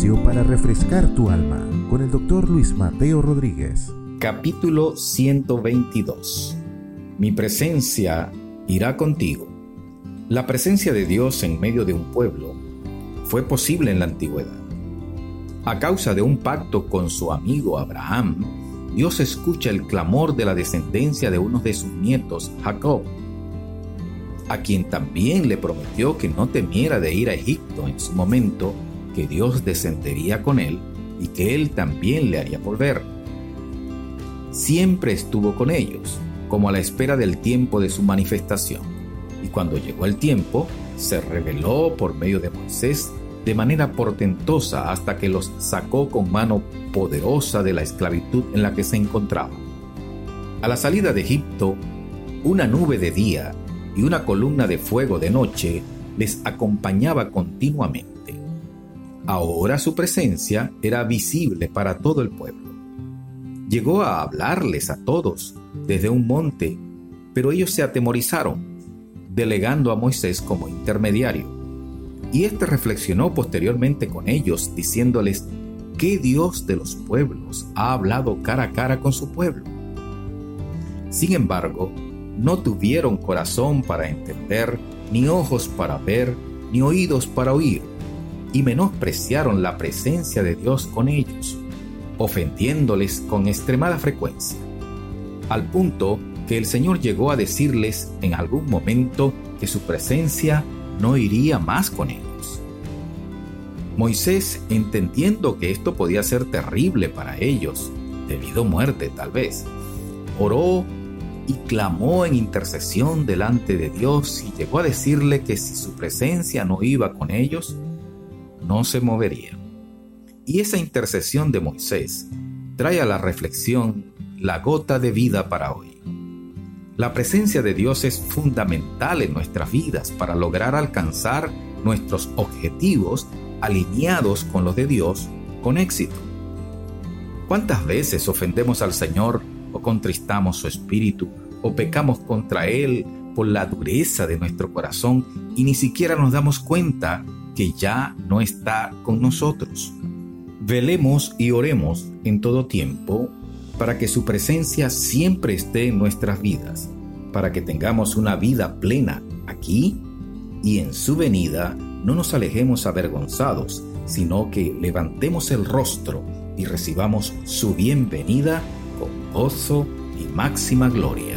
para refrescar tu alma con el doctor Luis Mateo Rodríguez. Capítulo 122. Mi presencia irá contigo. La presencia de Dios en medio de un pueblo fue posible en la antigüedad. A causa de un pacto con su amigo Abraham, Dios escucha el clamor de la descendencia de uno de sus nietos, Jacob, a quien también le prometió que no temiera de ir a Egipto en su momento, Dios descendería con él y que él también le haría volver. Siempre estuvo con ellos, como a la espera del tiempo de su manifestación, y cuando llegó el tiempo, se reveló por medio de Moisés de manera portentosa hasta que los sacó con mano poderosa de la esclavitud en la que se encontraban. A la salida de Egipto, una nube de día y una columna de fuego de noche les acompañaba continuamente. Ahora su presencia era visible para todo el pueblo. Llegó a hablarles a todos desde un monte, pero ellos se atemorizaron, delegando a Moisés como intermediario. Y éste reflexionó posteriormente con ellos, diciéndoles, ¿qué Dios de los pueblos ha hablado cara a cara con su pueblo? Sin embargo, no tuvieron corazón para entender, ni ojos para ver, ni oídos para oír, y menospreciaron la presencia de Dios con ellos, ofendiéndoles con extremada frecuencia, al punto que el Señor llegó a decirles en algún momento que su presencia no iría más con ellos. Moisés, entendiendo que esto podía ser terrible para ellos, debido a muerte tal vez, oró y clamó en intercesión delante de Dios y llegó a decirle que si su presencia no iba con ellos, no se movería. Y esa intercesión de Moisés trae a la reflexión la gota de vida para hoy. La presencia de Dios es fundamental en nuestras vidas para lograr alcanzar nuestros objetivos alineados con los de Dios con éxito. ¿Cuántas veces ofendemos al Señor o contristamos su espíritu o pecamos contra Él por la dureza de nuestro corazón y ni siquiera nos damos cuenta que ya no está con nosotros. Velemos y oremos en todo tiempo para que su presencia siempre esté en nuestras vidas, para que tengamos una vida plena aquí y en su venida no nos alejemos avergonzados, sino que levantemos el rostro y recibamos su bienvenida con gozo y máxima gloria.